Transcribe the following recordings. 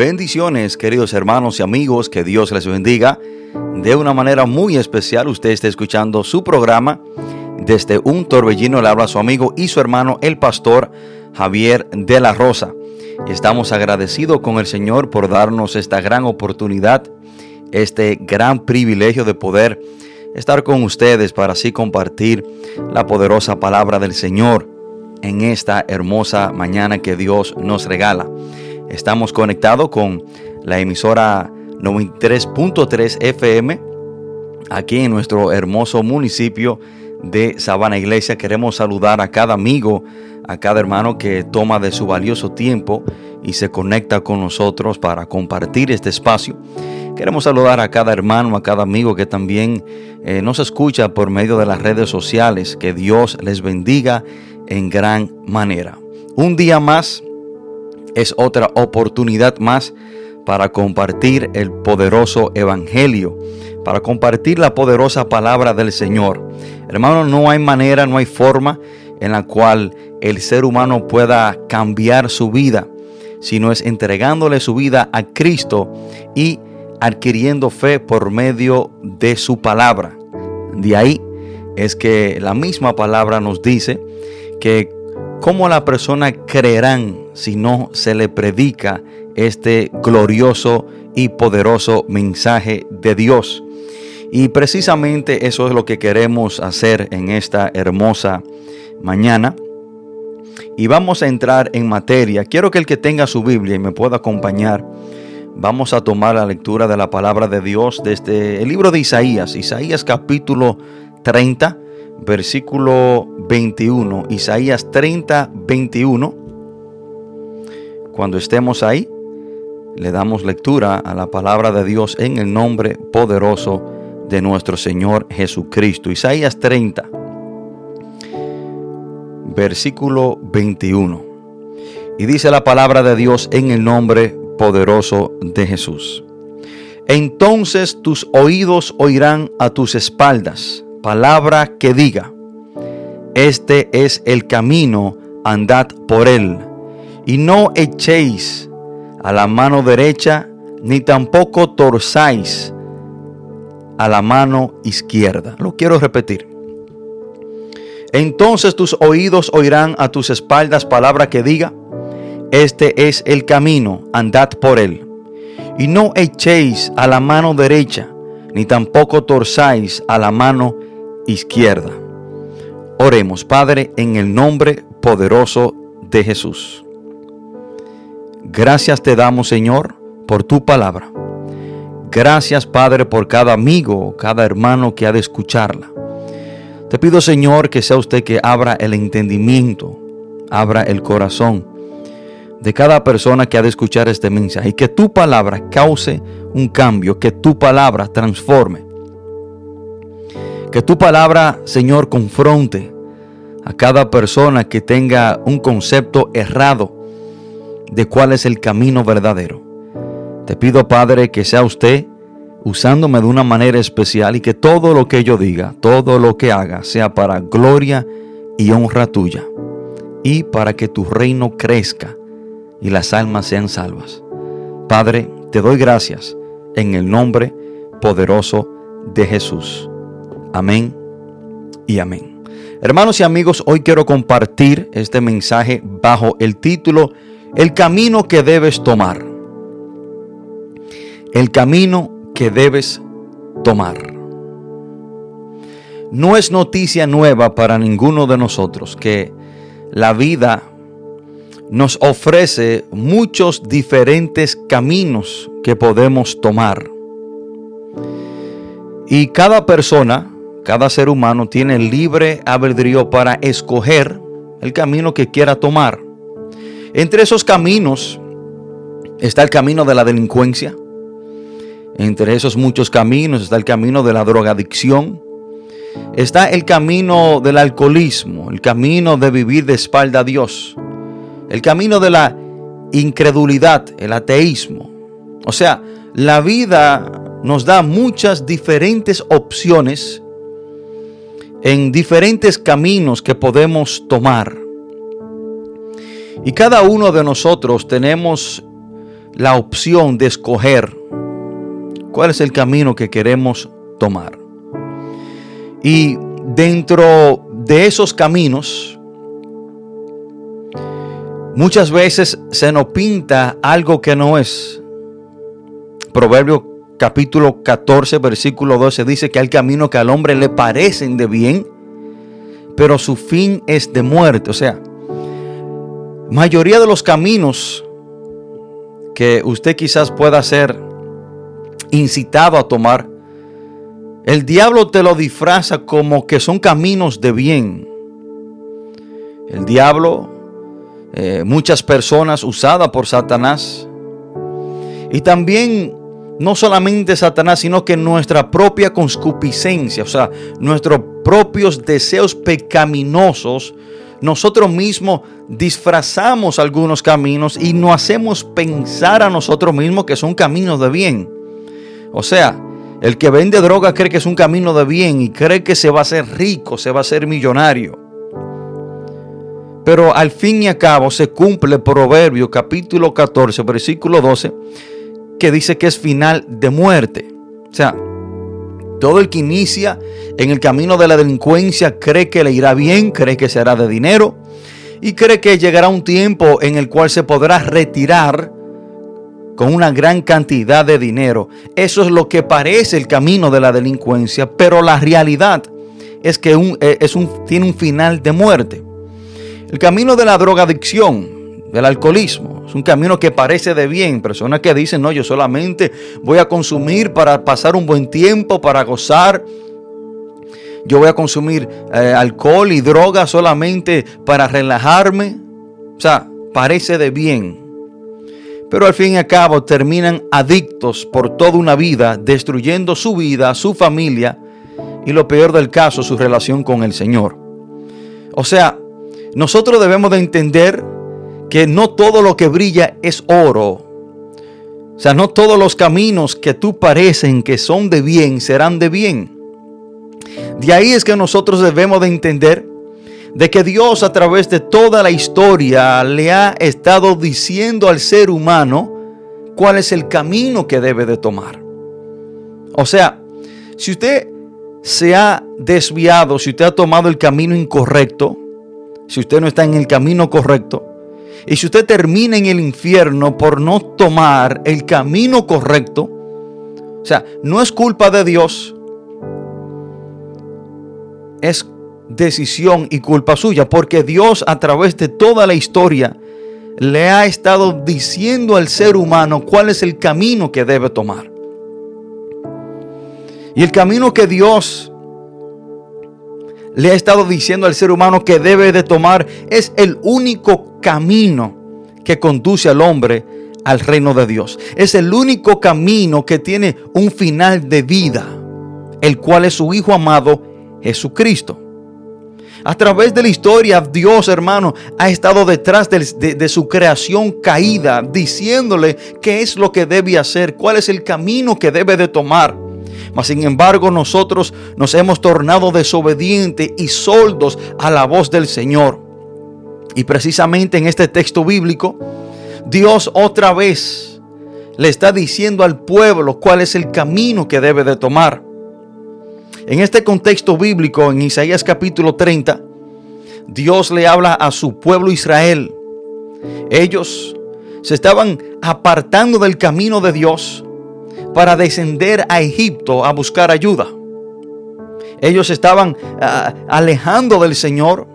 Bendiciones, queridos hermanos y amigos, que Dios les bendiga. De una manera muy especial, usted está escuchando su programa. Desde un torbellino le habla su amigo y su hermano, el pastor Javier de la Rosa. Estamos agradecidos con el Señor por darnos esta gran oportunidad, este gran privilegio de poder estar con ustedes para así compartir la poderosa palabra del Señor en esta hermosa mañana que Dios nos regala. Estamos conectados con la emisora 93.3 FM aquí en nuestro hermoso municipio de Sabana Iglesia. Queremos saludar a cada amigo, a cada hermano que toma de su valioso tiempo y se conecta con nosotros para compartir este espacio. Queremos saludar a cada hermano, a cada amigo que también eh, nos escucha por medio de las redes sociales. Que Dios les bendiga en gran manera. Un día más es otra oportunidad más para compartir el poderoso evangelio, para compartir la poderosa palabra del Señor. Hermano, no hay manera, no hay forma en la cual el ser humano pueda cambiar su vida, sino es entregándole su vida a Cristo y adquiriendo fe por medio de su palabra. De ahí es que la misma palabra nos dice que ¿Cómo la persona creerán si no se le predica este glorioso y poderoso mensaje de Dios? Y precisamente eso es lo que queremos hacer en esta hermosa mañana. Y vamos a entrar en materia. Quiero que el que tenga su Biblia y me pueda acompañar, vamos a tomar la lectura de la palabra de Dios desde el libro de Isaías, Isaías capítulo 30 versículo 21, Isaías 30, 21. Cuando estemos ahí, le damos lectura a la palabra de Dios en el nombre poderoso de nuestro Señor Jesucristo. Isaías 30, versículo 21. Y dice la palabra de Dios en el nombre poderoso de Jesús. Entonces tus oídos oirán a tus espaldas palabra que diga, este es el camino, andad por él, y no echéis a la mano derecha, ni tampoco torzáis a la mano izquierda. Lo quiero repetir. Entonces tus oídos oirán a tus espaldas palabra que diga, este es el camino, andad por él. Y no echéis a la mano derecha, ni tampoco torzáis a la mano izquierda. Oremos, Padre, en el nombre poderoso de Jesús. Gracias te damos, Señor, por tu palabra. Gracias, Padre, por cada amigo, cada hermano que ha de escucharla. Te pido, Señor, que sea usted que abra el entendimiento, abra el corazón de cada persona que ha de escuchar este mensaje y que tu palabra cause un cambio, que tu palabra transforme que tu palabra, Señor, confronte a cada persona que tenga un concepto errado de cuál es el camino verdadero. Te pido, Padre, que sea usted usándome de una manera especial y que todo lo que yo diga, todo lo que haga, sea para gloria y honra tuya y para que tu reino crezca y las almas sean salvas. Padre, te doy gracias en el nombre poderoso de Jesús. Amén y amén. Hermanos y amigos, hoy quiero compartir este mensaje bajo el título El camino que debes tomar. El camino que debes tomar. No es noticia nueva para ninguno de nosotros que la vida nos ofrece muchos diferentes caminos que podemos tomar. Y cada persona, cada ser humano tiene libre albedrío para escoger el camino que quiera tomar. Entre esos caminos está el camino de la delincuencia. Entre esos muchos caminos está el camino de la drogadicción, está el camino del alcoholismo, el camino de vivir de espalda a Dios, el camino de la incredulidad, el ateísmo. O sea, la vida nos da muchas diferentes opciones en diferentes caminos que podemos tomar. Y cada uno de nosotros tenemos la opción de escoger cuál es el camino que queremos tomar. Y dentro de esos caminos, muchas veces se nos pinta algo que no es. Proverbio capítulo 14, versículo 12 dice que hay camino que al hombre le parecen de bien, pero su fin es de muerte. O sea, mayoría de los caminos que usted quizás pueda ser incitado a tomar el diablo te lo disfraza como que son caminos de bien. El diablo, eh, muchas personas usadas por Satanás. Y también no solamente Satanás, sino que nuestra propia conscupiscencia, o sea, nuestros propios deseos pecaminosos, nosotros mismos disfrazamos algunos caminos y nos hacemos pensar a nosotros mismos que son caminos de bien. O sea, el que vende droga cree que es un camino de bien y cree que se va a ser rico, se va a ser millonario. Pero al fin y al cabo se cumple Proverbio capítulo 14, versículo 12, que dice que es final de muerte. O sea, todo el que inicia en el camino de la delincuencia cree que le irá bien, cree que se hará de dinero y cree que llegará un tiempo en el cual se podrá retirar con una gran cantidad de dinero. Eso es lo que parece el camino de la delincuencia, pero la realidad es que eh, un, tiene un final de muerte. El camino de la drogadicción, del alcoholismo, es un camino que parece de bien. Personas que dicen, no, yo solamente voy a consumir para pasar un buen tiempo, para gozar. Yo voy a consumir eh, alcohol y droga solamente para relajarme. O sea, parece de bien pero al fin y al cabo terminan adictos por toda una vida, destruyendo su vida, su familia y lo peor del caso, su relación con el Señor. O sea, nosotros debemos de entender que no todo lo que brilla es oro. O sea, no todos los caminos que tú parecen que son de bien serán de bien. De ahí es que nosotros debemos de entender de que Dios a través de toda la historia le ha estado diciendo al ser humano cuál es el camino que debe de tomar. O sea, si usted se ha desviado, si usted ha tomado el camino incorrecto, si usted no está en el camino correcto, y si usted termina en el infierno por no tomar el camino correcto, o sea, no es culpa de Dios, es decisión y culpa suya, porque Dios a través de toda la historia le ha estado diciendo al ser humano cuál es el camino que debe tomar. Y el camino que Dios le ha estado diciendo al ser humano que debe de tomar es el único camino que conduce al hombre al reino de Dios. Es el único camino que tiene un final de vida, el cual es su Hijo amado Jesucristo. A través de la historia, Dios, hermano, ha estado detrás de, su creación caída, diciéndole qué es lo que debe hacer, cuál es el camino que debe de tomar. Mas sin embargo, nosotros nos hemos tornado desobedientes y soldos a la voz del Señor. Y precisamente en este texto bíblico, Dios otra vez le está diciendo al pueblo cuál es el camino que debe de tomar. En este contexto bíblico, en Isaías capítulo 30, Dios le habla a su pueblo Israel. Ellos se estaban apartando del camino de Dios para descender a Egipto a buscar ayuda. Ellos estaban ah, alejando del Señor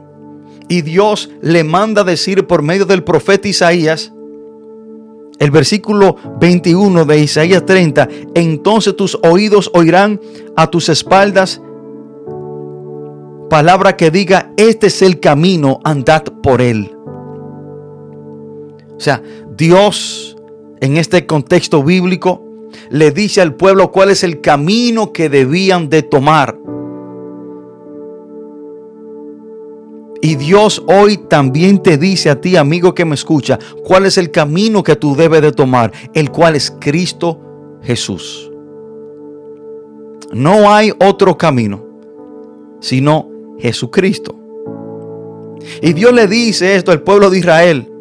y Dios le manda decir por medio del profeta Isaías, el versículo 21 de Isaías 30, entonces tus oídos oirán a tus espaldas palabra que diga, este es el camino, andad por él. O sea, Dios en este contexto bíblico le dice al pueblo cuál es el camino que debían de tomar. Y Dios hoy también te dice a ti, amigo que me escucha, cuál es el camino que tú debes de tomar, el cual es Cristo Jesús. No hay otro camino, sino Jesucristo. Y Dios le dice esto al pueblo de Israel.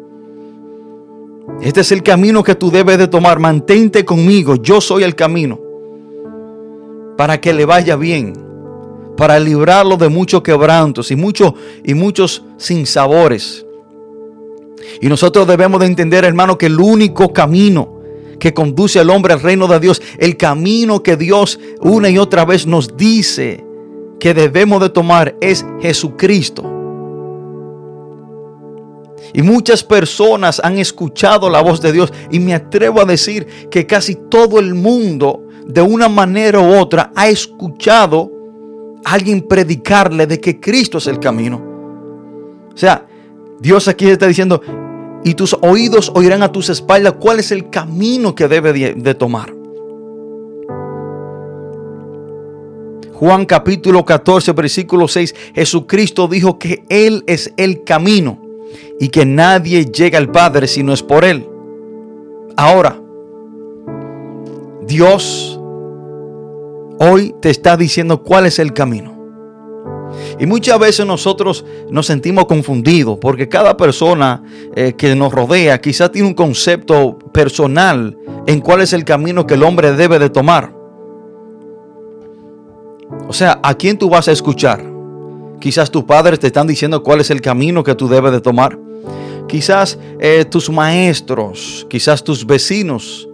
Este es el camino que tú debes de tomar. Mantente conmigo. Yo soy el camino. Para que le vaya bien. Para librarlo de muchos quebrantos y, muchos y muchos sinsabores. Y nosotros debemos de entender, hermano, que el único camino que conduce al hombre al reino de Dios, el camino que Dios una y otra vez nos dice que debemos de tomar es Jesucristo. Y muchas personas han escuchado la voz de Dios y me atrevo a decir que casi todo el mundo de una manera u otra ha escuchado a alguien predicarle de que Cristo es el camino. O sea, Dios aquí está diciendo, y tus oídos oirán a tus espaldas cuál es el camino que debe de, tomar. Juan capítulo 14, versículo 6, Jesucristo dijo que Él es el camino y que nadie llega al Padre si no es por Él. Ahora, Dios hoy te está diciendo cuál es el camino. Y muchas veces nosotros nos sentimos confundidos porque cada persona eh, que nos rodea quizás tiene un concepto personal en cuál es el camino que el hombre debe de tomar. O sea, ¿a quién tú vas a escuchar? Quizás tus padres te están diciendo cuál es el camino que tú debes de tomar. Quizás eh, tus maestros, quizás tus vecinos,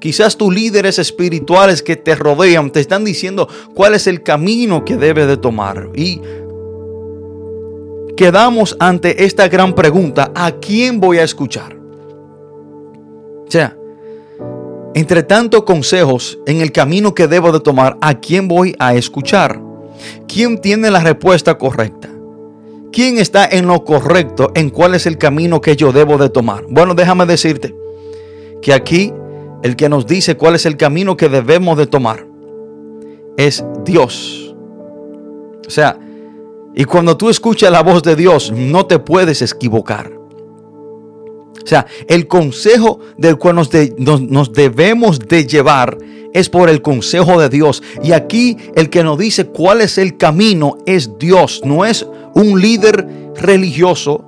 quizás tus líderes espirituales que te rodean te están diciendo cuál es el camino que debes de tomar. Y quedamos ante esta gran pregunta, ¿a quién voy a escuchar? O sea, entre tantos consejos en el camino que debo de tomar, ¿a quién voy a escuchar? ¿Quién tiene la respuesta correcta? ¿Quién está en lo correcto en cuál es el camino que yo debo de tomar? Bueno, déjame decirte que aquí el que nos dice cuál es el camino que debemos de tomar es Dios. O sea, y cuando tú escuchas la voz de Dios, no te puedes equivocar. O sea, el consejo del cual nos, nos, debemos de llevar es por el consejo de Dios. Y aquí el que nos dice cuál es el camino es Dios, no es un líder religioso,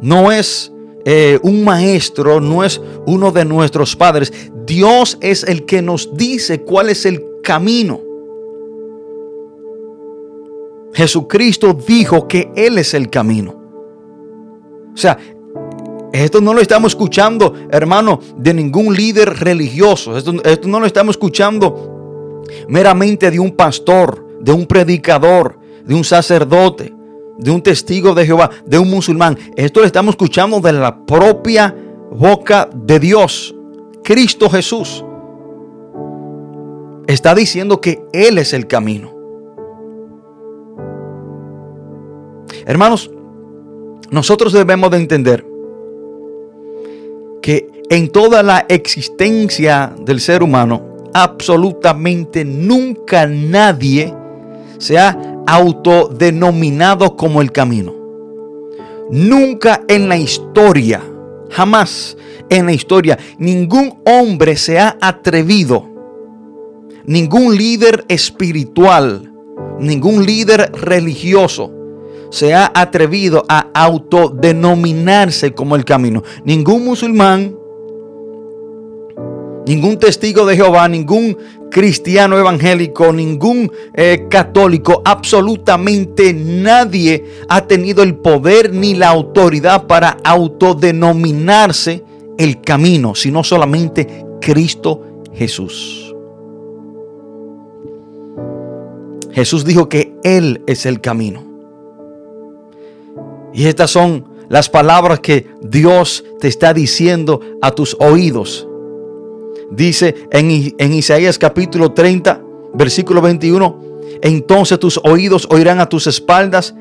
no es eh, un maestro, no es uno de nuestros padres. Dios es el que nos dice cuál es el camino. Jesucristo dijo que Él es el camino. O sea, esto no lo estamos escuchando, hermano, de ningún líder religioso. Esto, esto no lo estamos escuchando meramente de un pastor, de un predicador, de un sacerdote de un testigo de Jehová, de un musulmán. Esto lo estamos escuchando de la propia boca de Dios, Cristo Jesús. Está diciendo que Él es el camino. Hermanos, nosotros debemos de entender que en toda la existencia del ser humano, absolutamente nunca nadie se ha autodenominado como el camino. Nunca en la historia, jamás en la historia, ningún hombre se ha atrevido, ningún líder espiritual, ningún líder religioso se ha atrevido a autodenominarse como el camino. Ningún musulmán, ningún testigo de Jehová, ningún cristiano evangélico, ningún eh, católico, absolutamente nadie ha tenido el poder ni la autoridad para autodenominarse el camino, sino solamente Cristo Jesús. Jesús dijo que Él es el camino. Y estas son las palabras que Dios te está diciendo a tus oídos. Dice en, Isaías capítulo 30, versículo 21, entonces tus oídos oirán a tus espaldas,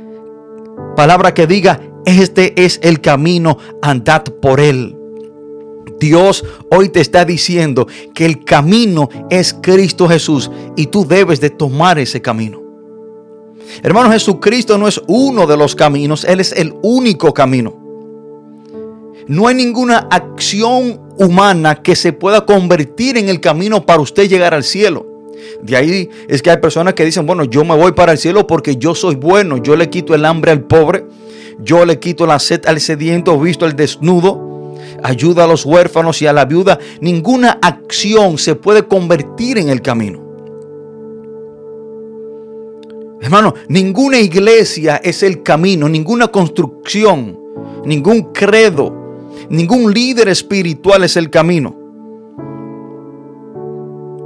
palabra que diga, este es el camino, andad por él. Dios hoy te está diciendo que el camino es Cristo Jesús y tú debes de tomar ese camino. Hermano, Jesucristo no es uno de los caminos, Él es el único camino. No hay ninguna acción humana que se pueda convertir en el camino para usted llegar al cielo. De ahí es que hay personas que dicen, bueno, yo me voy para el cielo porque yo soy bueno, yo le quito el hambre al pobre, yo le quito la sed al sediento, visto al desnudo, ayuda a los huérfanos y a la viuda. Ninguna acción se puede convertir en el camino. Hermano, ninguna iglesia es el camino, ninguna construcción, ningún credo, ningún líder espiritual es el camino.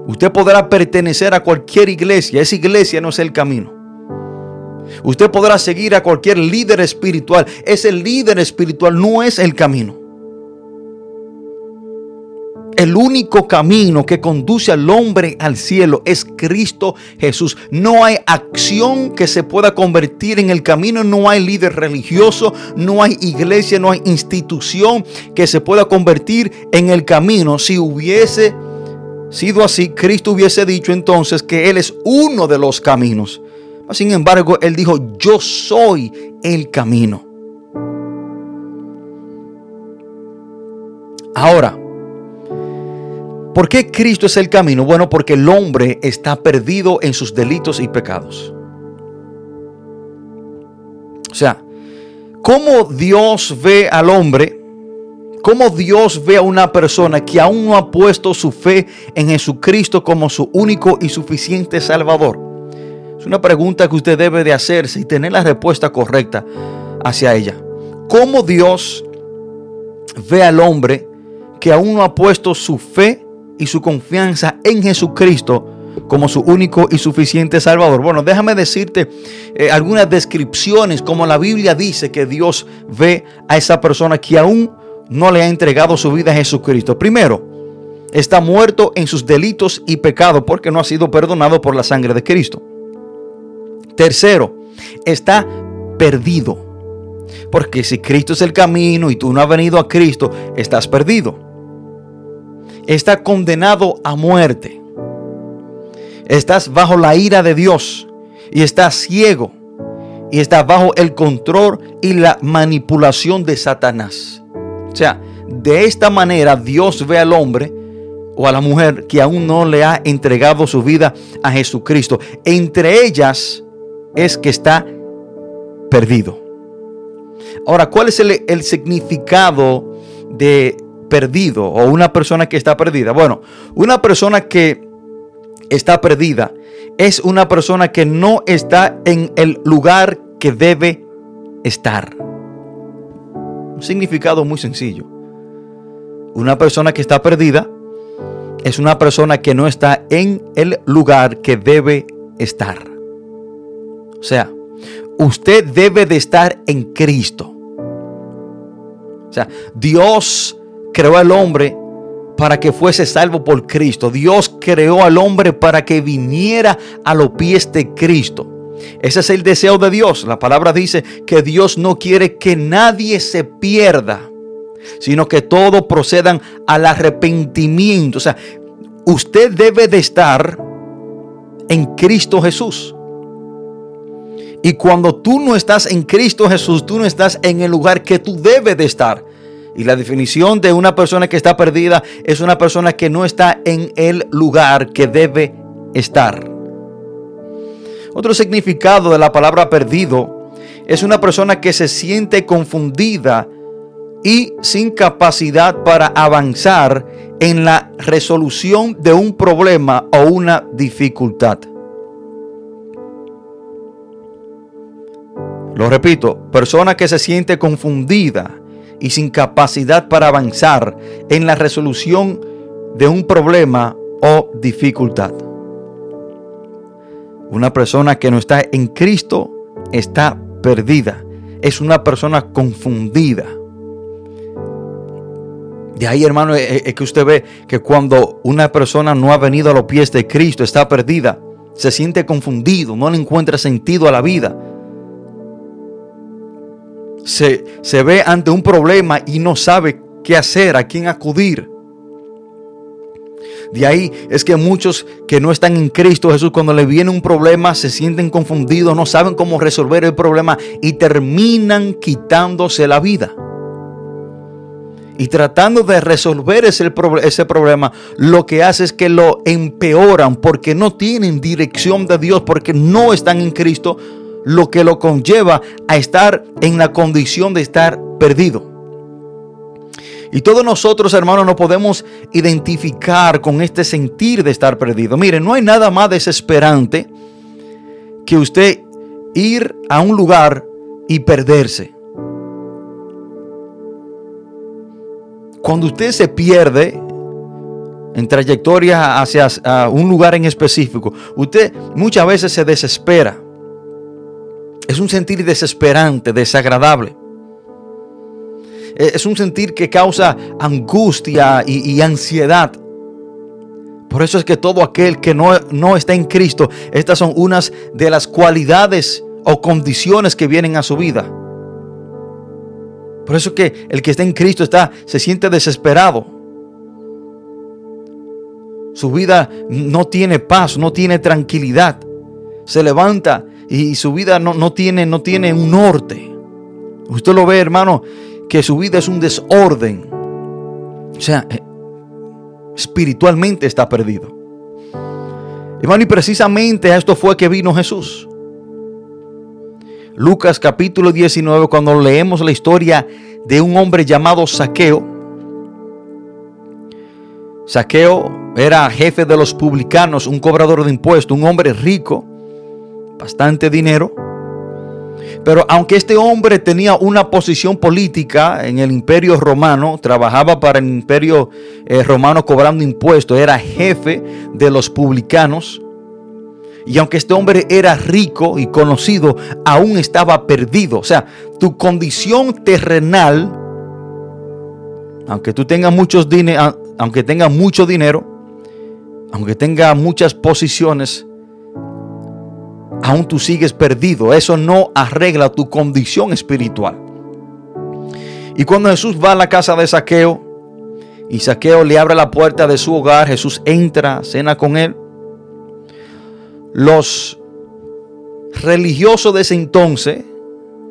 Usted podrá pertenecer a cualquier iglesia, esa iglesia no es el camino. Usted podrá seguir a cualquier líder espiritual, ese líder espiritual no es el camino. El único camino que conduce al hombre al cielo es Cristo Jesús. No hay acción que se pueda convertir en el camino, no hay líder religioso, no hay iglesia, no hay institución que se pueda convertir en el camino. Si hubiese sido así, Cristo hubiese dicho entonces que Él es uno de los caminos. Sin embargo, Él dijo, yo soy el camino. Ahora, ¿Por qué Cristo es el camino? Bueno, porque el hombre está perdido en sus delitos y pecados. O sea, ¿cómo Dios ve al hombre? ¿Cómo Dios ve a una persona que aún no ha puesto su fe en Jesucristo como su único y suficiente Salvador? Es una pregunta que usted debe de hacerse y tener la respuesta correcta hacia ella. ¿Cómo Dios ve al hombre que aún no ha puesto su fe y su confianza en Jesucristo como su único y suficiente Salvador. Bueno, déjame decirte eh, algunas descripciones como la Biblia dice que Dios ve a esa persona que aún no le ha entregado su vida a Jesucristo. Primero, está muerto en sus delitos y pecados porque no ha sido perdonado por la sangre de Cristo. Tercero, está perdido. Porque si Cristo es el camino y tú no has venido a Cristo, estás perdido está condenado a muerte. Estás bajo la ira de Dios y estás ciego y estás bajo el control y la manipulación de Satanás. O sea, de esta manera Dios ve al hombre o a la mujer que aún no le ha entregado su vida a Jesucristo. Entre ellas es que está perdido. Ahora, ¿cuál es el, el significado de perdido o una persona que está perdida? Bueno, una persona que está perdida es una persona que no está en el lugar que debe estar. Un significado muy sencillo. Una persona que está perdida es una persona que no está en el lugar que debe estar. O sea, usted debe de estar en Cristo. O sea, Dios creó al hombre para que fuese salvo por Cristo. Dios creó al hombre para que viniera a los pies de Cristo. Ese es el deseo de Dios. La palabra dice que Dios no quiere que nadie se pierda, sino que todos procedan al arrepentimiento. O sea, usted debe de estar en Cristo Jesús. Y cuando tú no estás en Cristo Jesús, tú no estás en el lugar que tú debes de estar. Y la definición de una persona que está perdida es una persona que no está en el lugar que debe estar. Otro significado de la palabra perdido es una persona que se siente confundida y sin capacidad para avanzar en la resolución de un problema o una dificultad. Lo repito, persona que se siente confundida y sin capacidad para avanzar en la resolución de un problema o dificultad. Una persona que no está en Cristo está perdida. Es una persona confundida. De ahí, hermano, es que usted ve que cuando una persona no ha venido a los pies de Cristo, está perdida, se siente confundido, no le encuentra sentido a la vida. Se, se ve ante un problema y no sabe qué hacer, a quién acudir. De ahí es que muchos que no están en Cristo Jesús, cuando le viene un problema, se sienten confundidos, no saben cómo resolver el problema y terminan quitándose la vida. Y tratando de resolver ese, ese problema, lo que hace es que lo empeoran porque no tienen dirección de Dios, porque no están en Cristo, lo que lo conlleva a estar en la condición de estar perdido. Y todos nosotros, hermanos, nos podemos identificar con este sentir de estar perdido. Mire, no hay nada más desesperante que usted ir a un lugar y perderse. Cuando usted se pierde en trayectoria hacia un lugar en específico, usted muchas veces se desespera. Es un sentir desesperante, desagradable. Eh, es un sentir que causa angustia y, ansiedad. Por eso es que todo aquel que no, no está en Cristo, estas son unas de las cualidades o condiciones que vienen a su vida. Por eso es que el que está en Cristo está, se siente desesperado. Su vida no tiene paz, no tiene tranquilidad. Se levanta y su vida no, no, tiene, no tiene un norte. Usted lo ve, hermano, que su vida es un desorden. O sea, eh, espiritualmente está perdido. Hermano, y precisamente a esto fue que vino Jesús. Lucas capítulo 19, cuando leemos la historia de un hombre llamado Saqueo. Saqueo era jefe de los publicanos, un cobrador de impuestos, un hombre rico, bastante dinero. Pero aunque este hombre tenía una posición política en el imperio romano, trabajaba para el imperio eh, romano cobrando impuestos, era jefe de los publicanos, y aunque este hombre era rico y conocido, aún estaba perdido. O sea, tu condición terrenal, aunque tú tengas muchos aunque tengas mucho dinero, aunque tengas muchas posiciones, aún tú sigues perdido. Eso no arregla tu condición espiritual. Y cuando Jesús va a la casa de Saqueo y Saqueo le abre la puerta de su hogar, Jesús entra, cena con él. Los religiosos de ese entonces,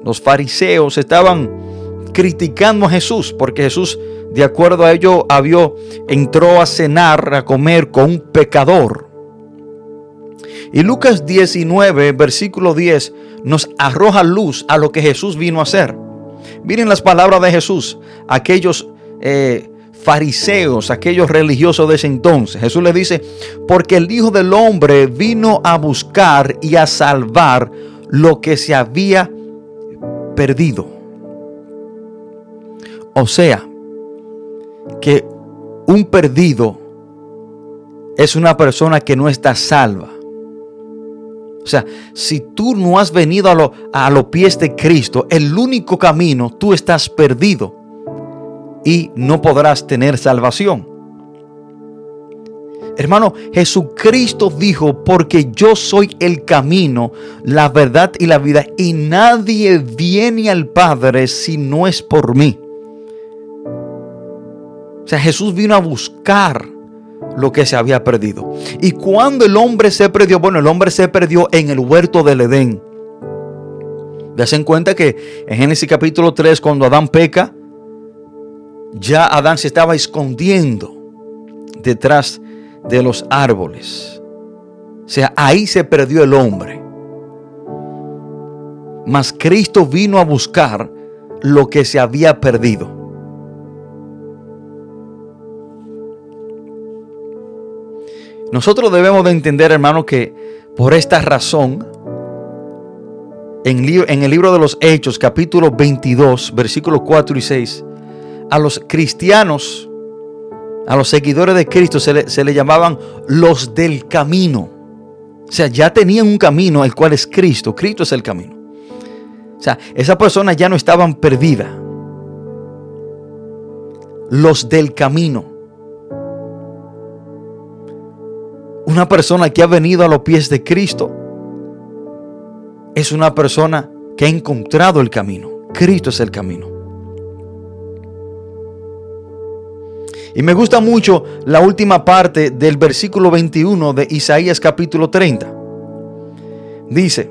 los fariseos, estaban criticando a Jesús porque Jesús, de acuerdo a ello, había, entró a cenar, a comer con un pecador. Y Lucas 19, versículo 10, nos arroja luz a lo que Jesús vino a hacer. Miren las palabras de Jesús, aquellos eh, fariseos, aquellos religiosos de ese entonces. Jesús le dice, porque el Hijo del Hombre vino a buscar y a salvar lo que se había perdido. O sea, que un perdido es una persona que no está salva. O sea, si tú no has venido a, los pies de Cristo, el único camino, tú estás perdido y no podrás tener salvación. Hermano, Jesucristo dijo, porque yo soy el camino, la verdad y la vida, y nadie viene al Padre si no es por mí. O sea, Jesús vino a buscar lo que se había perdido. Y cuando el hombre se perdió, bueno, el hombre se perdió en el huerto del Edén. Dase en cuenta que en Génesis capítulo 3, cuando Adán peca, ya Adán se estaba escondiendo detrás de los árboles. O sea, ahí se perdió el hombre. Mas Cristo vino a buscar lo que se había perdido. Nosotros debemos de entender, hermano, que por esta razón, en, el libro de los Hechos, capítulo 22, versículos 4 y 6, a los cristianos, a los seguidores de Cristo, se le, se le llamaban los del camino. O sea, ya tenían un camino, el cual es Cristo. Cristo es el camino. O sea, esas personas ya no estaban perdidas. Los del camino. Una persona que ha venido a los pies de Cristo es una persona que ha encontrado el camino. Cristo es el camino. Y me gusta mucho la última parte del versículo 21 de Isaías capítulo 30. Dice,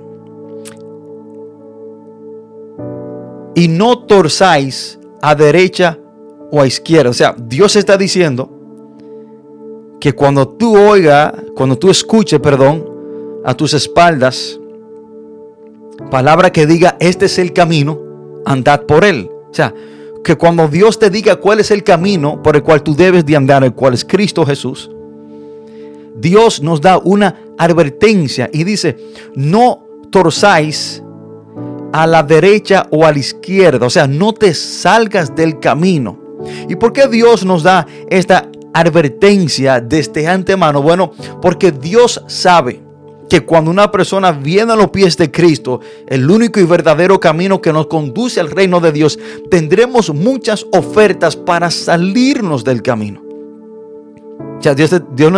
y no torzáis a derecha o a izquierda. O sea, Dios está diciendo que cuando tú oiga, cuando tú escuches, perdón, a tus espaldas, palabra que diga, este es el camino, andad por él. O sea, que cuando Dios te diga cuál es el camino por el cual tú debes de andar, el cual es Cristo Jesús, Dios nos da una advertencia y dice, no torzáis a la derecha o a la izquierda. O sea, no te salgas del camino. ¿Y por qué Dios nos da esta advertencia desde este antemano? Bueno, porque Dios sabe que cuando una persona viene a los pies de Cristo, el único y verdadero camino que nos conduce al reino de Dios, tendremos muchas ofertas para salirnos del camino. O sea, Dios,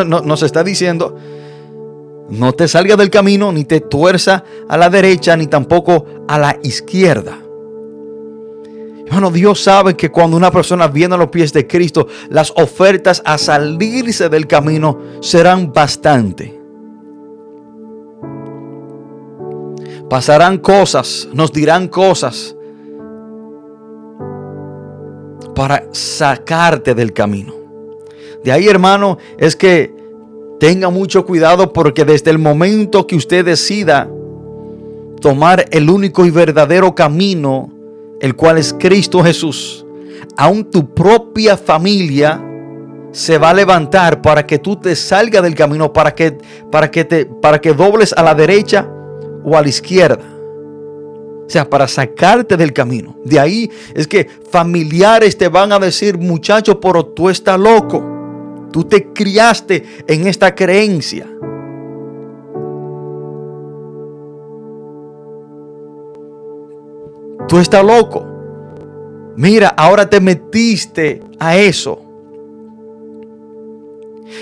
nos está diciendo, no te salga del camino, ni te tuerza a la derecha, ni tampoco a la izquierda. Bueno, Dios sabe que cuando una persona viene a los pies de Cristo, las ofertas a salirse del camino serán bastante. Pasarán cosas, nos dirán cosas para sacarte del camino. De ahí, hermano, es que Tenga mucho cuidado porque desde el momento que usted decida tomar el único y verdadero camino, el cual es Cristo Jesús, aún tu propia familia se va a levantar para que tú te salgas del camino, para que, para que, te, para que dobles a la derecha o a la izquierda. O sea, para sacarte del camino. De ahí es que familiares te van a decir, muchacho, pero tú estás loco. Tú te criaste en esta creencia. Tú estás loco. Mira, ahora te metiste a eso.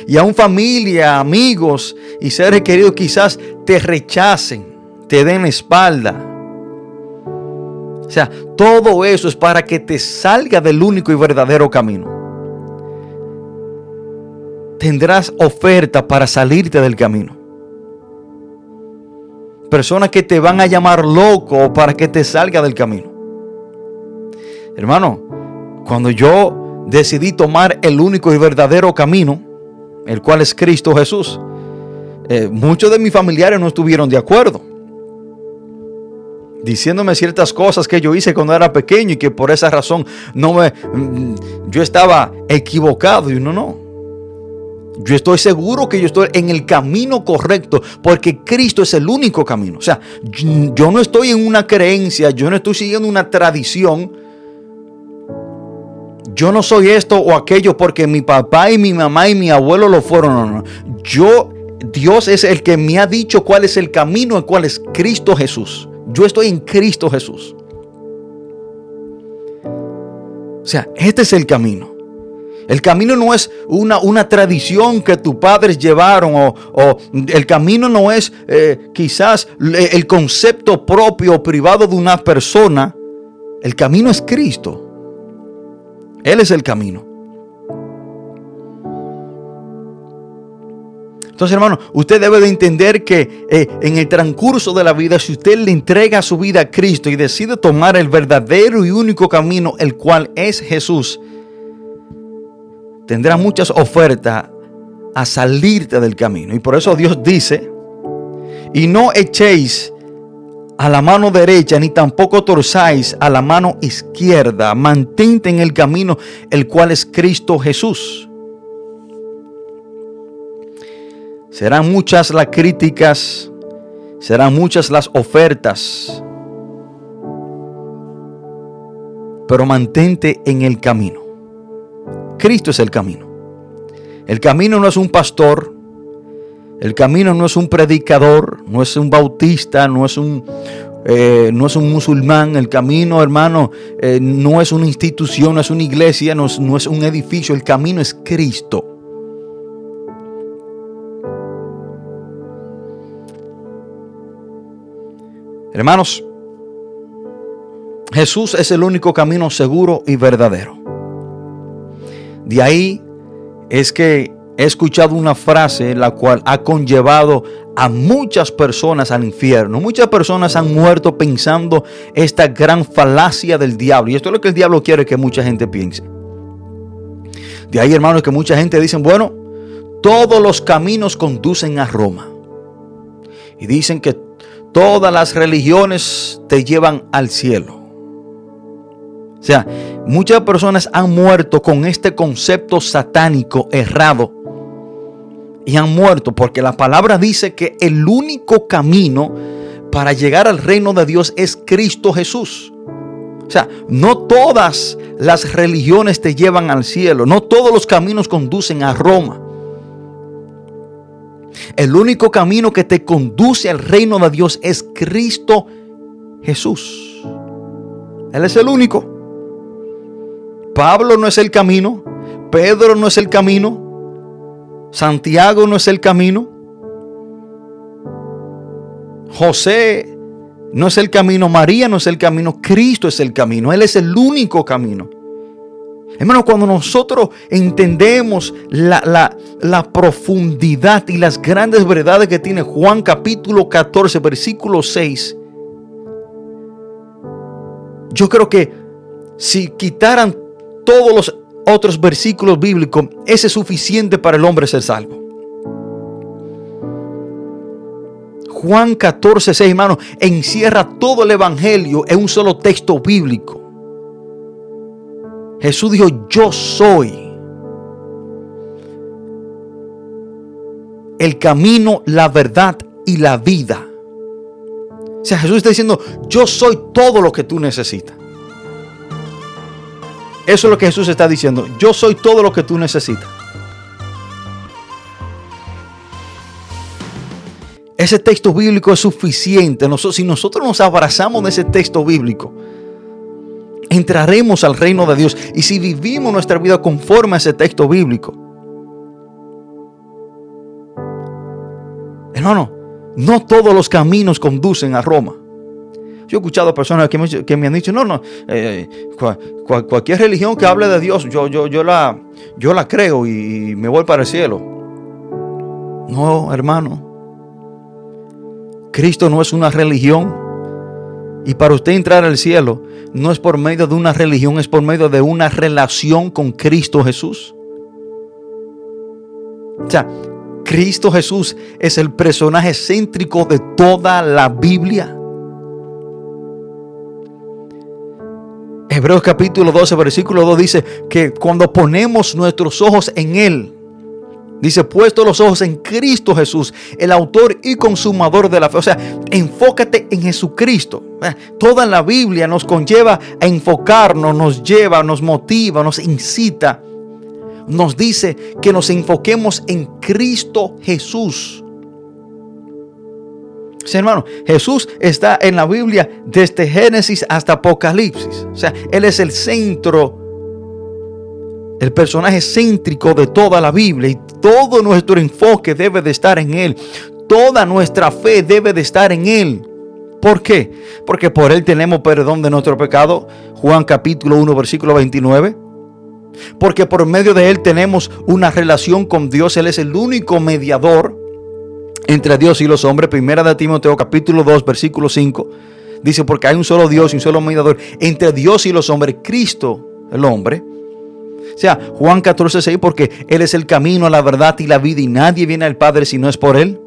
Y aún familia, amigos y seres queridos quizás te rechacen, te den espalda. O sea, todo eso es para que te salga del único y verdadero camino tendrás oferta para salirte del camino. Personas que te van a llamar loco para que te salga del camino. Hermano, cuando yo decidí tomar el único y verdadero camino, el cual es Cristo Jesús, eh, muchos de mis familiares no estuvieron de acuerdo. Diciéndome ciertas cosas que yo hice cuando era pequeño y que por esa razón no me, mm, yo estaba equivocado. Y no, no. Yo estoy seguro que yo estoy en el camino correcto porque Cristo es el único camino. O sea, yo no estoy en una creencia, yo no estoy siguiendo una tradición. Yo no soy esto o aquello porque mi papá y mi mamá y mi abuelo lo fueron. No, no. Yo, Dios es el que me ha dicho cuál es el camino, el cual es Cristo Jesús. Yo estoy en Cristo Jesús. O sea, este es el camino. El camino no es una, una tradición que tus padres llevaron o, el camino no es eh, quizás el concepto propio o privado de una persona. El camino es Cristo. Él es el camino. Entonces, hermano, usted debe de entender que eh, en el transcurso de la vida, si usted le entrega su vida a Cristo y decide tomar el verdadero y único camino, el cual es Jesús, tendrá muchas ofertas a salirte del camino. Y por eso Dios dice, y no echéis a la mano derecha, ni tampoco torzáis a la mano izquierda. Mantente en el camino, el cual es Cristo Jesús. Serán muchas las críticas, serán muchas las ofertas, pero mantente en el camino. Cristo es el camino. El camino no es un pastor, el camino no es un predicador, no es un bautista, no es un, eh, no es un musulmán. El camino, hermano, eh, no es una institución, no es una iglesia, no es un edificio. El camino es Cristo. Hermanos, Jesús es el único camino seguro y verdadero. De ahí es que he escuchado una frase la cual ha conllevado a muchas personas al infierno. Muchas personas han muerto pensando esta gran falacia del diablo. Y esto es lo que el diablo quiere que mucha gente piense. De ahí, hermanos, que mucha gente dice, bueno, todos los caminos conducen a Roma. Y dicen que Todas las religiones te llevan al cielo. O sea, muchas personas han muerto con este concepto satánico errado. Y han muerto porque la palabra dice que el único camino para llegar al reino de Dios es Cristo Jesús. O sea, no todas las religiones te llevan al cielo, no todos los caminos conducen a Roma. El único camino que te conduce al reino de Dios es Cristo Jesús. Él es el único. Pablo no es el camino. Pedro no es el camino. Santiago no es el camino. José no es el camino. María no es el camino. Cristo es el camino. Él es el único camino. Hermano, cuando nosotros entendemos la, profundidad y las grandes verdades que tiene Juan capítulo 14, versículo 6, yo creo que si quitaran todos los otros versículos bíblicos, ese es suficiente para el hombre ser salvo. Juan 14, 6, hermano, encierra todo el evangelio en un solo texto bíblico. Jesús dijo, yo soy el camino, la verdad y la vida. O sea, Jesús está diciendo, yo soy todo lo que tú necesitas. Eso es lo que Jesús está diciendo. Yo soy todo lo que tú necesitas. Ese texto bíblico es suficiente. si nosotros nos abrazamos de ese texto bíblico, entraremos al reino de Dios. Y si vivimos nuestra vida conforme a ese texto bíblico, hermano, no todos los caminos conducen a Roma. Yo he escuchado personas que me, han dicho, no, no, eh, cualquier religión que hable de Dios, yo, yo, yo, la, yo la creo y me voy para el cielo. No, hermano. Cristo no es una religión. Y para usted entrar al cielo no es por medio de una religión, es por medio de una relación con Cristo Jesús. O sea, Cristo Jesús es el personaje céntrico de toda la Biblia. Hebreos capítulo 12, versículo 2 dice que cuando ponemos nuestros ojos en Él, Dice, puesto los ojos en Cristo Jesús, el autor y consumador de la fe. O sea, enfócate en Jesucristo. Eh, toda la Biblia nos conlleva a enfocarnos, nos lleva, nos motiva, nos incita. Nos dice que nos enfoquemos en Cristo Jesús. Sí, hermano, Jesús está en la Biblia desde Génesis hasta Apocalipsis. O sea, Él es el centro el personaje céntrico de toda la Biblia y todo nuestro enfoque debe de estar en Él. Toda nuestra fe debe de estar en Él. ¿Por qué? Porque por Él tenemos perdón de nuestro pecado. Juan capítulo 1 versículo 29. Porque por medio de Él tenemos una relación con Dios. Él es el único mediador. Entre Dios y los hombres. Primera de Timoteo capítulo 2 versículo 5. Dice, porque hay un solo Dios y un solo mediador entre Dios y los hombres, Cristo el hombre. O sea, Juan 14, 6, porque Él es el camino, la verdad y la vida y nadie viene al Padre si no es por Él.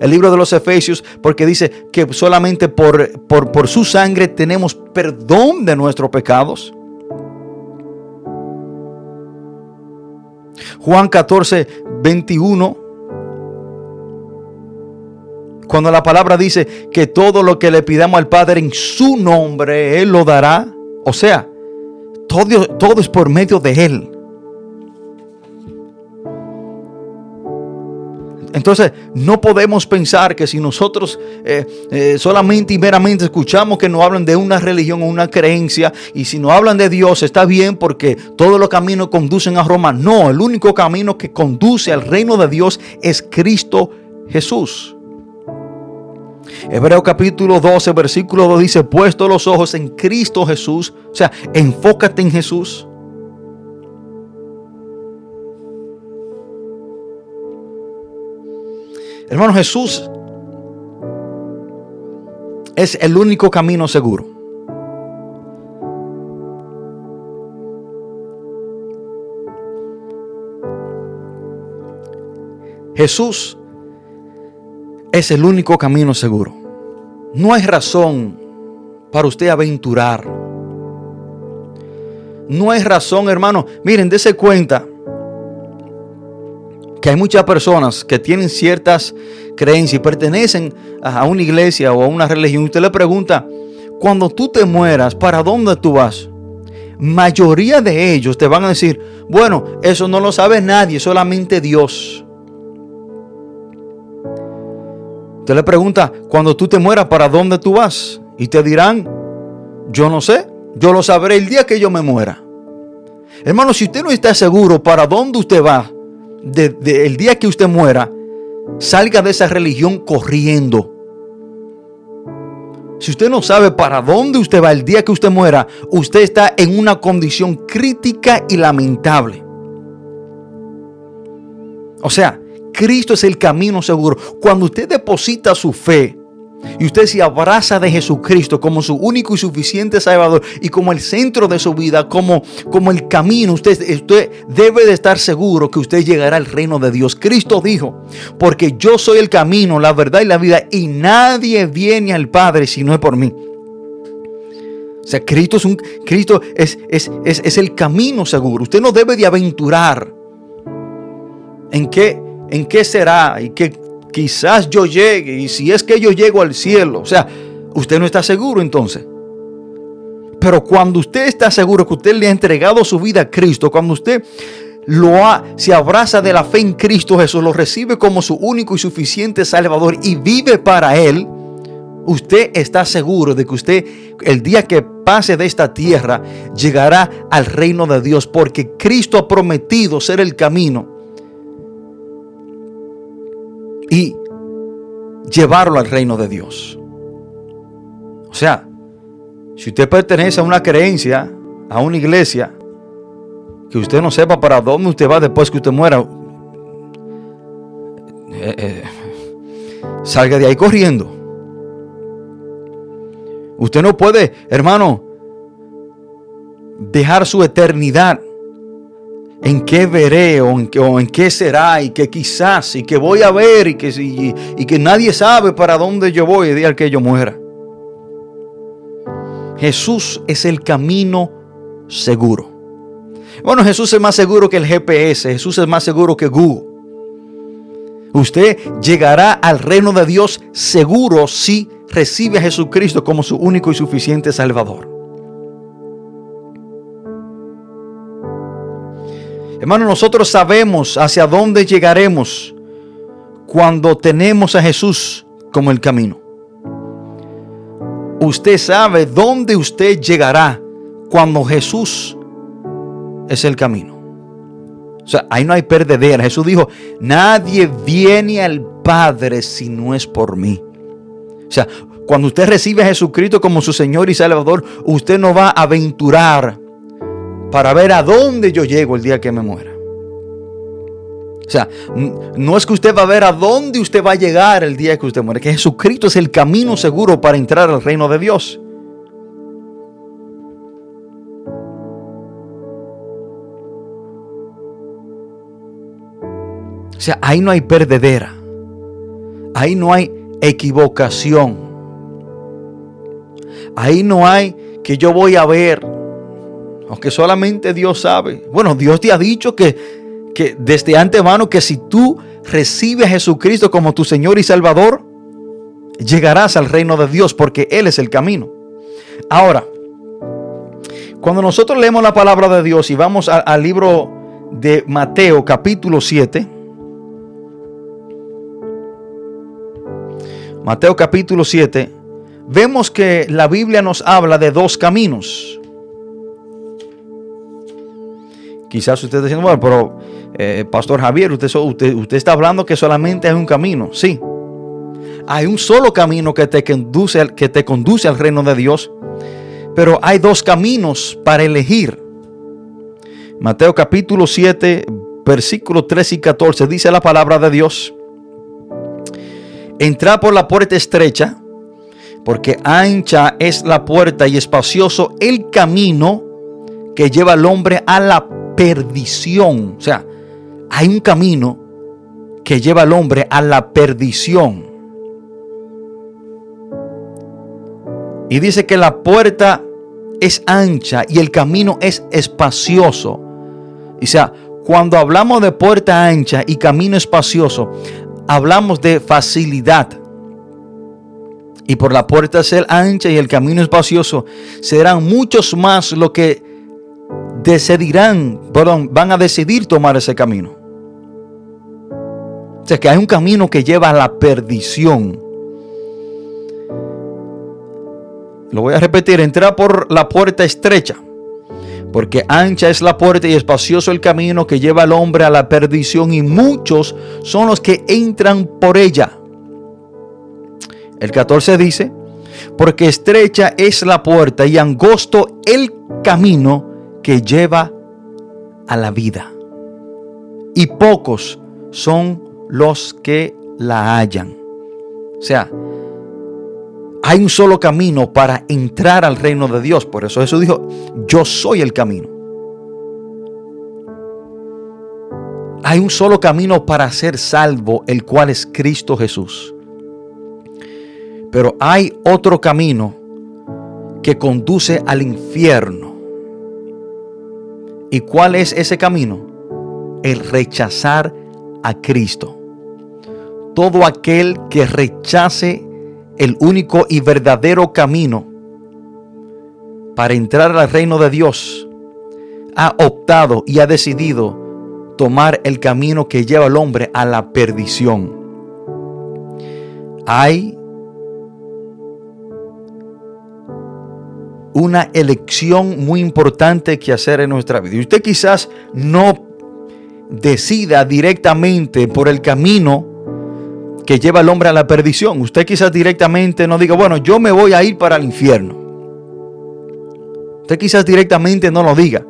El libro de los Efesios, porque dice que solamente por, por, por su sangre tenemos perdón de nuestros pecados. Juan 14, 21. Cuando la palabra dice que todo lo que le pidamos al Padre en su nombre, Él lo dará. O sea, todo, es por medio de Él. Entonces, no podemos pensar que si nosotros eh, eh, solamente y meramente escuchamos que nos hablan de una religión o una creencia, y si nos hablan de Dios, está bien porque todos los caminos conducen a Roma. No, el único camino que conduce al reino de Dios es Cristo Jesús. Hebreo capítulo 12, versículo 2 dice, puesto los ojos en Cristo Jesús, o sea, enfócate en Jesús Hermano, Jesús es el único camino seguro. Jesús es el único camino seguro. No hay razón para usted aventurar. No hay razón, hermano. Miren, dése cuenta que hay muchas personas que tienen ciertas creencias y pertenecen a una iglesia o a una religión. Usted le pregunta, cuando tú te mueras, ¿para dónde tú vas? Mayoría de ellos te van a decir, bueno, eso no lo sabe nadie, solamente Dios. Usted le pregunta, cuando tú te mueras, ¿para dónde tú vas? Y te dirán, yo no sé, yo lo sabré el día que yo me muera. Hermano, si usted no está seguro para dónde usted va, el día que usted muera, salga de esa religión corriendo. Si usted no sabe para dónde usted va el día que usted muera, usted está en una condición crítica y lamentable. O sea, Cristo es el camino seguro. Cuando usted deposita su fe y usted se abraza de Jesucristo como su único y suficiente Salvador y como el centro de su vida, como, como el camino, usted, usted debe de estar seguro que usted llegará al reino de Dios. Cristo dijo, porque yo soy el camino, la verdad y la vida y nadie viene al Padre si no es por mí. O sea, Cristo es, un, Cristo es, es, es, es el camino seguro. Usted no debe de aventurar en qué, en qué será y qué quizás yo llegue y si es que yo llego al cielo, o sea, usted no está seguro entonces. Pero cuando usted está seguro que usted le ha entregado su vida a Cristo, cuando usted lo ha, se abraza de la fe en Cristo Jesús, lo recibe como su único y suficiente Salvador y vive para Él, usted está seguro de que usted el día que pase de esta tierra llegará al reino de Dios porque Cristo ha prometido ser el camino y llevarlo al reino de Dios. O sea, si usted pertenece a una creencia, a una iglesia, que usted no sepa para dónde usted va después que usted muera, eh, eh, salga de ahí corriendo. Usted no puede, hermano, dejar su eternidad en qué veré o en, qué será y que quizás y que voy a ver y que, y, y que nadie sabe para dónde yo voy el día que yo muera. Jesús es el camino seguro. Bueno, Jesús es más seguro que el GPS, Jesús es más seguro que Google. Usted llegará al reino de Dios seguro si recibe a Jesucristo como su único y suficiente Salvador. Hermano, nosotros sabemos hacia dónde llegaremos cuando tenemos a Jesús como el camino. Usted sabe dónde usted llegará cuando Jesús es el camino. O sea, ahí no hay perdedera. Jesús dijo, nadie viene al Padre si no es por mí. O sea, cuando usted recibe a Jesucristo como su Señor y Salvador, usted no va a aventurar para ver a dónde yo llego el día que me muera. O sea, no es que usted va a ver a dónde usted va a llegar el día que usted muere, que Jesucristo es el camino seguro para entrar al reino de Dios. O sea, ahí no hay perdedera. Ahí no hay equivocación. Ahí no hay que yo voy a ver, aunque solamente Dios sabe. Bueno, Dios te ha dicho que que desde antemano que si tú recibes a Jesucristo como tu Señor y Salvador, llegarás al reino de Dios porque Él es el camino. Ahora, cuando nosotros leemos la palabra de Dios y vamos al libro de Mateo capítulo 7, Mateo capítulo 7, vemos que la Biblia nos habla de dos caminos. Quizás usted está diciendo, bueno, pero eh, Pastor Javier, usted, usted, está hablando que solamente hay un camino. Sí, hay un solo camino que te, conduce, que te conduce al reino de Dios, pero hay dos caminos para elegir. Mateo capítulo 7, versículos 3 y 14 dice la palabra de Dios. Entra por la puerta estrecha, porque ancha es la puerta y espacioso el camino que lleva al hombre a la perdición. O sea, hay un camino que lleva al hombre a la perdición. Y dice que la puerta es ancha y el camino es espacioso. O sea, cuando hablamos de puerta ancha y camino espacioso, hablamos de facilidad. Y por la puerta ser ancha y el camino espacioso, serán muchos más los que decidirán, perdón, van a decidir tomar ese camino. O sea que hay un camino que lleva a la perdición. Lo voy a repetir, entra por la puerta estrecha, porque ancha es la puerta y espacioso el camino que lleva al hombre a la perdición y muchos son los que entran por ella. El 14 dice, porque estrecha es la puerta y angosto el camino que lleva a la vida. Y pocos son los que la hallan. O sea, hay un solo camino para entrar al reino de Dios. Por eso Jesús dijo, yo soy el camino. Hay un solo camino para ser salvo, el cual es Cristo Jesús. Pero hay otro camino que conduce al infierno. ¿Y cuál es ese camino? El rechazar a Cristo. Todo aquel que rechace el único y verdadero camino para entrar al reino de Dios, ha optado y ha decidido tomar el camino que lleva al hombre a la perdición. Hay una elección muy importante que hacer en nuestra vida. Y usted quizás no decida directamente por el camino que lleva al hombre a la perdición. Usted quizás directamente no diga, bueno, yo me voy a ir para el infierno. Usted quizás directamente no lo diga.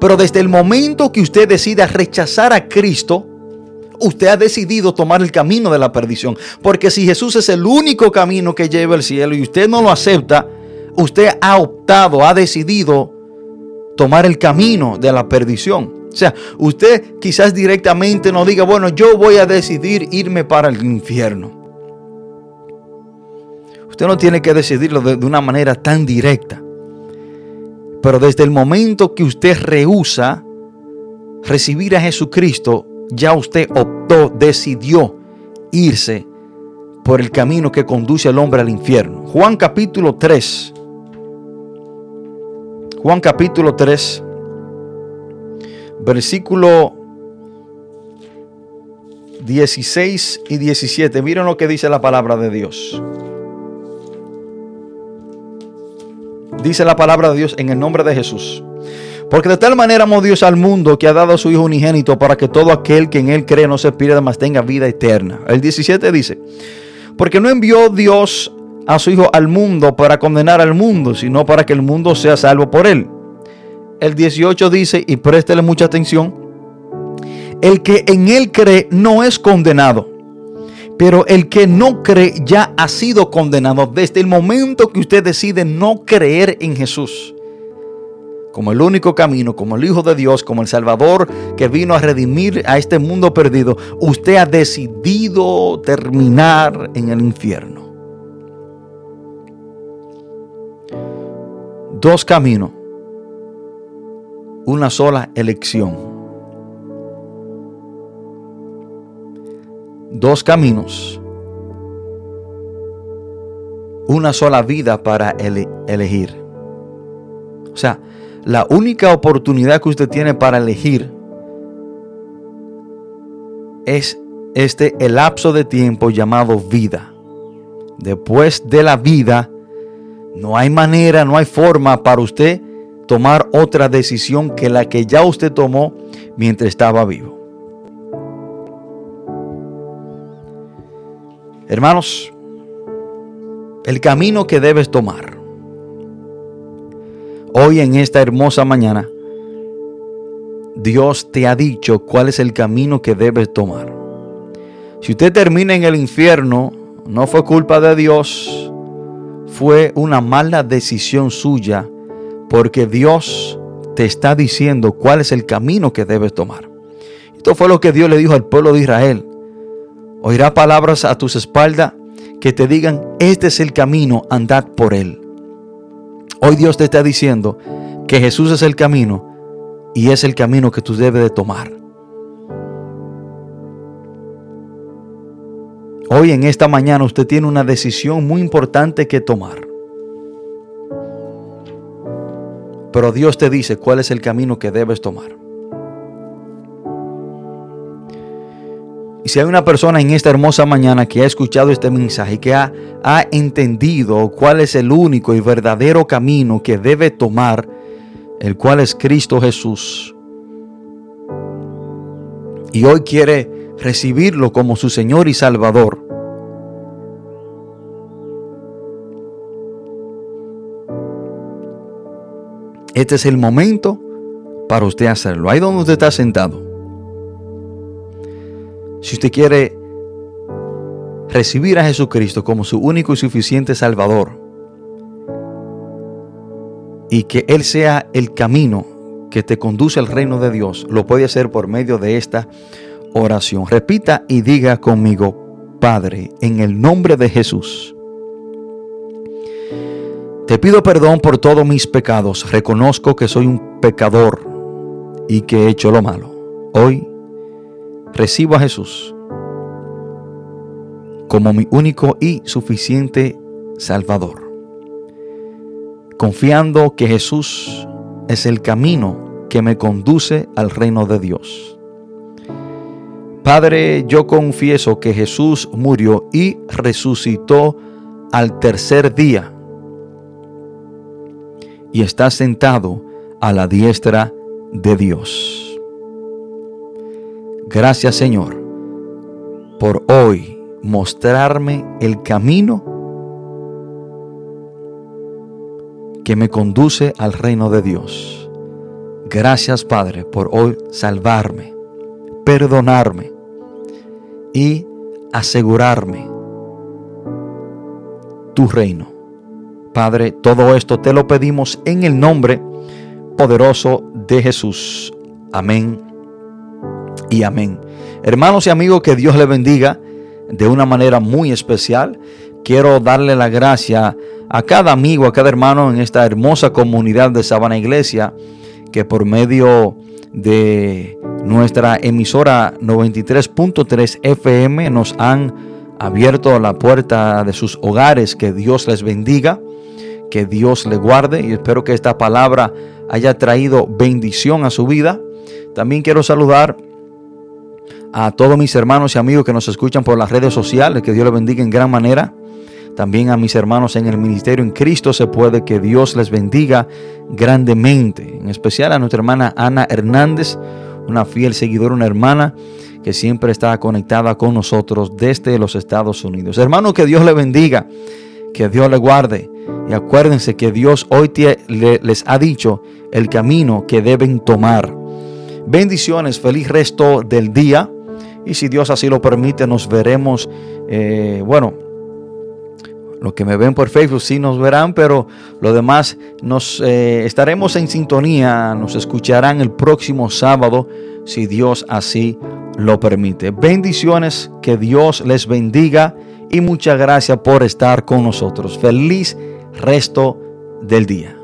Pero desde el momento que usted decida rechazar a Cristo, usted ha decidido tomar el camino de la perdición. Porque si Jesús es el único camino que lleva al cielo y usted no lo acepta, usted ha optado, ha decidido tomar el camino de la perdición. O sea, usted quizás directamente no diga, bueno, yo voy a decidir irme para el infierno. Usted no tiene que decidirlo de, una manera tan directa. Pero desde el momento que usted rehúsa recibir a Jesucristo, ya usted optó, decidió irse por el camino que conduce al hombre al infierno. Juan capítulo 3, Juan capítulo 3, versículo 16 y 17. Miren lo que dice la palabra de Dios. Dice la palabra de Dios en el nombre de Jesús. Porque de tal manera amó Dios al mundo que ha dado a su Hijo unigénito para que todo aquel que en él cree no se pierda, mas tenga vida eterna. El 17 dice, porque no envió Dios a su Hijo al mundo para condenar al mundo, sino para que el mundo sea salvo por él. El 18 dice, y préstele mucha atención, el que en Él cree no es condenado. Pero el que no cree ya ha sido condenado desde el momento que usted decide no creer en Jesús. Como el único camino, como el Hijo de Dios, como el Salvador que vino a redimir a este mundo perdido, usted ha decidido terminar en el infierno. Dos caminos, una sola elección. dos caminos, una sola vida para elegir. O sea, la única oportunidad que usted tiene para elegir es este el lapso de tiempo llamado vida. Después de la vida, no hay manera, no hay forma para usted tomar otra decisión que la que ya usted tomó mientras estaba vivo. Hermanos, el camino que debes tomar hoy en esta hermosa mañana, Dios te ha dicho cuál es el camino que debes tomar. Si usted termina en el infierno, no fue culpa de Dios, fue una mala decisión suya, porque Dios te está diciendo cuál es el camino que debes tomar. Esto fue lo que Dios le dijo al pueblo de Israel. Oirá palabras a tus espaldas que te digan, este es el camino, andad por él. Hoy Dios te está diciendo que Jesús es el camino y es el camino que tú debes de tomar. Hoy en esta mañana usted tiene una decisión muy importante que tomar. Pero Dios te dice cuál es el camino que debes tomar. Y si hay una persona en esta hermosa mañana que ha escuchado este mensaje, que ha, ha entendido cuál es el único y verdadero camino que debe tomar, el cual es Cristo Jesús, y hoy quiere recibirlo como su Señor y Salvador, este es el momento para usted hacerlo. Ahí donde usted está sentado. Si usted quiere recibir a Jesucristo como su único y suficiente Salvador y que Él sea el camino que te conduce al reino de Dios, lo puede hacer por medio de esta oración. Repita y diga conmigo, Padre, en el nombre de Jesús. Te pido perdón por todos mis pecados. Reconozco que soy un pecador y que he hecho lo malo. Hoy recibo a Jesús como mi único y suficiente Salvador, confiando que Jesús es el camino que me conduce al reino de Dios. Padre, yo confieso que Jesús murió y resucitó al tercer día y está sentado a la diestra de Dios. Gracias Señor por hoy mostrarme el camino que me conduce al reino de Dios. Gracias Padre por hoy salvarme, perdonarme y asegurarme tu reino. Padre, todo esto te lo pedimos en el nombre poderoso de Jesús. Amén y amén. Hermanos y amigos, que Dios les bendiga de una manera muy especial. Quiero darle la gracia a cada amigo, a cada hermano en esta hermosa comunidad de Sabana Iglesia, que por medio de nuestra emisora 93.3 FM nos han abierto la puerta de sus hogares. Que Dios les bendiga, que Dios les guarde y espero que esta palabra haya traído bendición a su vida. También quiero saludar a todos mis hermanos y amigos que nos escuchan por las redes sociales, que Dios les bendiga en gran manera. También a mis hermanos en el ministerio en Cristo se puede que Dios les bendiga grandemente. En especial a nuestra hermana Ana Hernández, una fiel seguidora, una hermana que siempre está conectada con nosotros desde los Estados Unidos. Hermano, que Dios le bendiga, que Dios le guarde. Y acuérdense que Dios hoy les ha dicho el camino que deben tomar. Bendiciones, feliz resto del día. Y si Dios así lo permite, nos veremos, eh, bueno, los que me ven por Facebook sí nos verán, pero los demás nos eh, estaremos en sintonía, nos escucharán el próximo sábado, si Dios así lo permite. Bendiciones, que Dios les bendiga y muchas gracias por estar con nosotros. Feliz resto del día.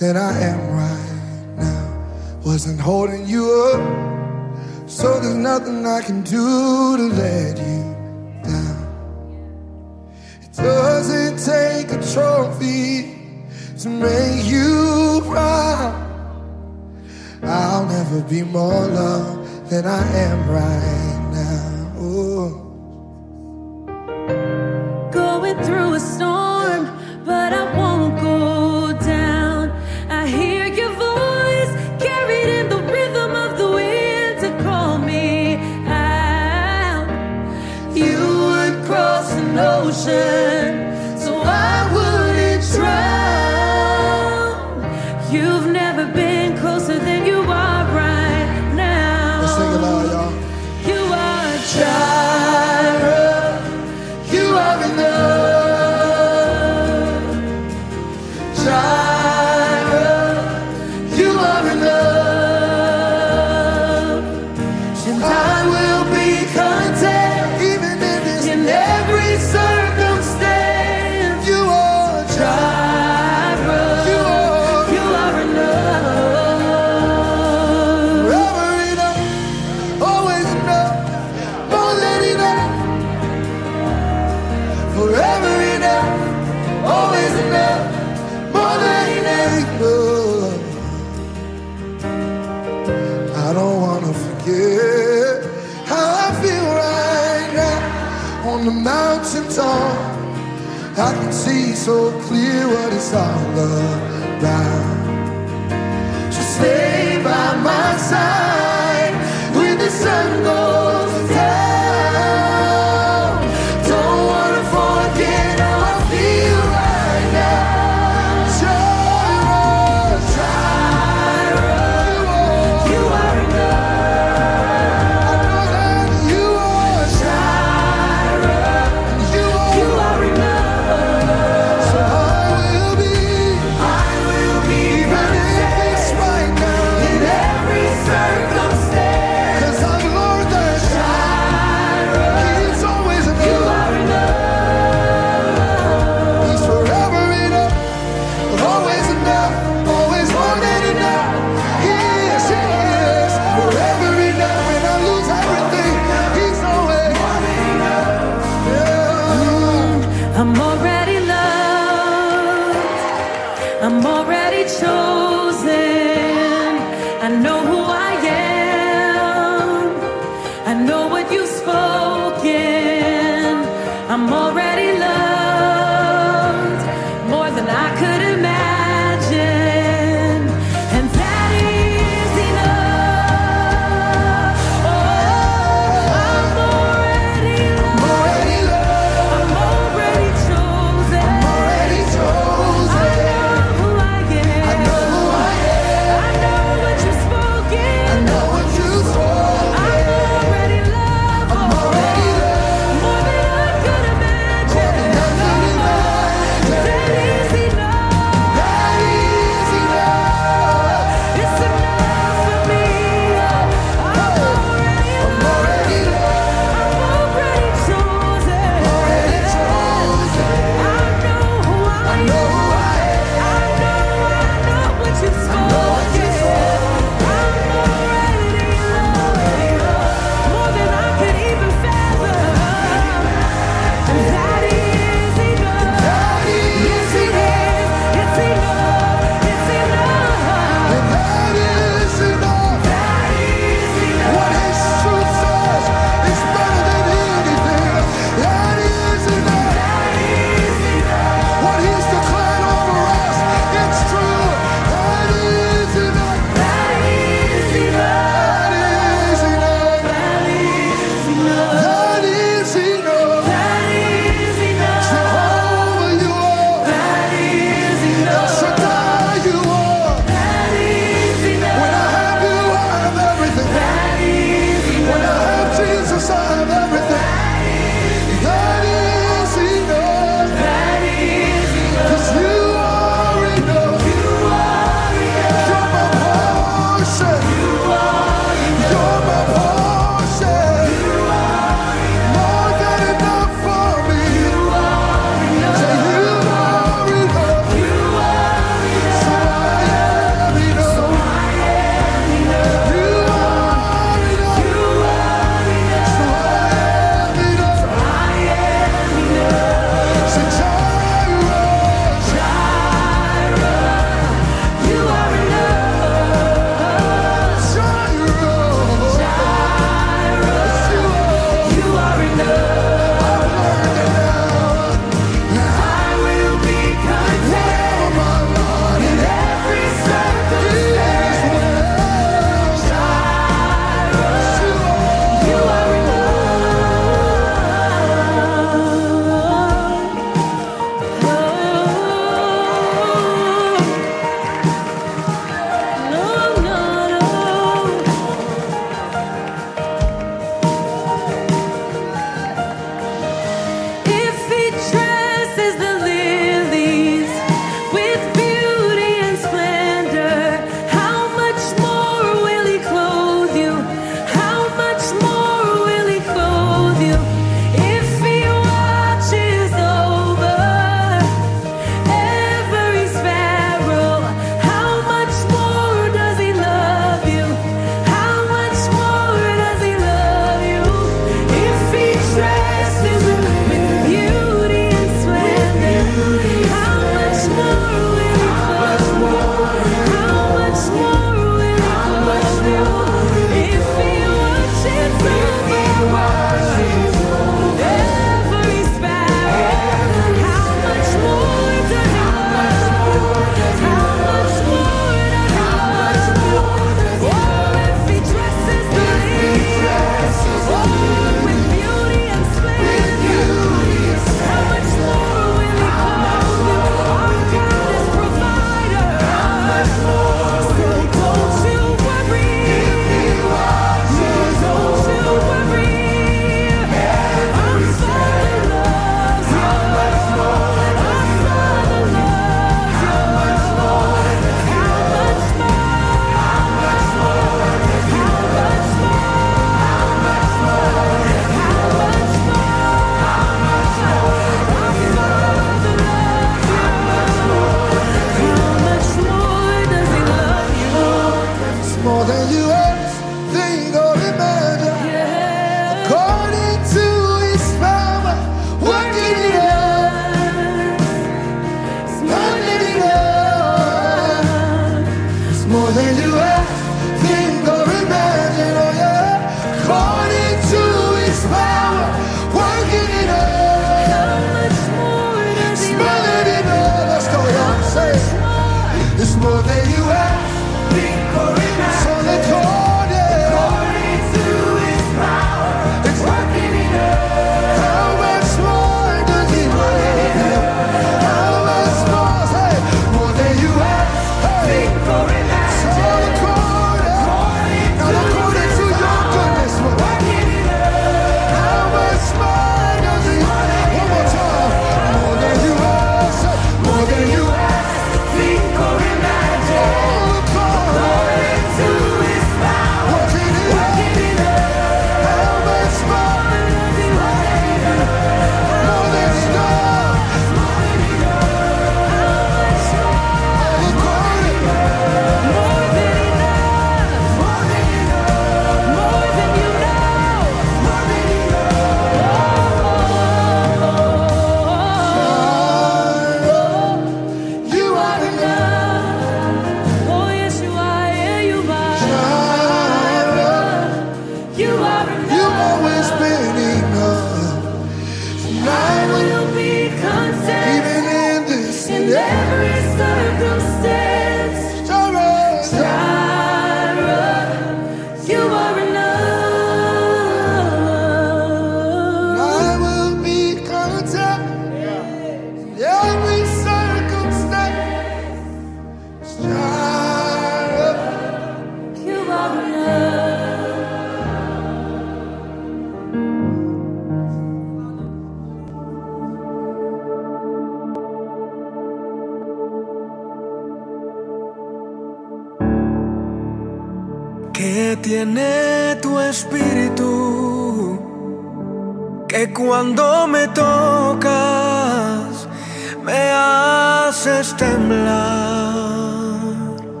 than I am right now. Wasn't holding you up, so there's nothing I can do to let you down. It doesn't take a trophy to make you proud. I'll never be more loved than I am right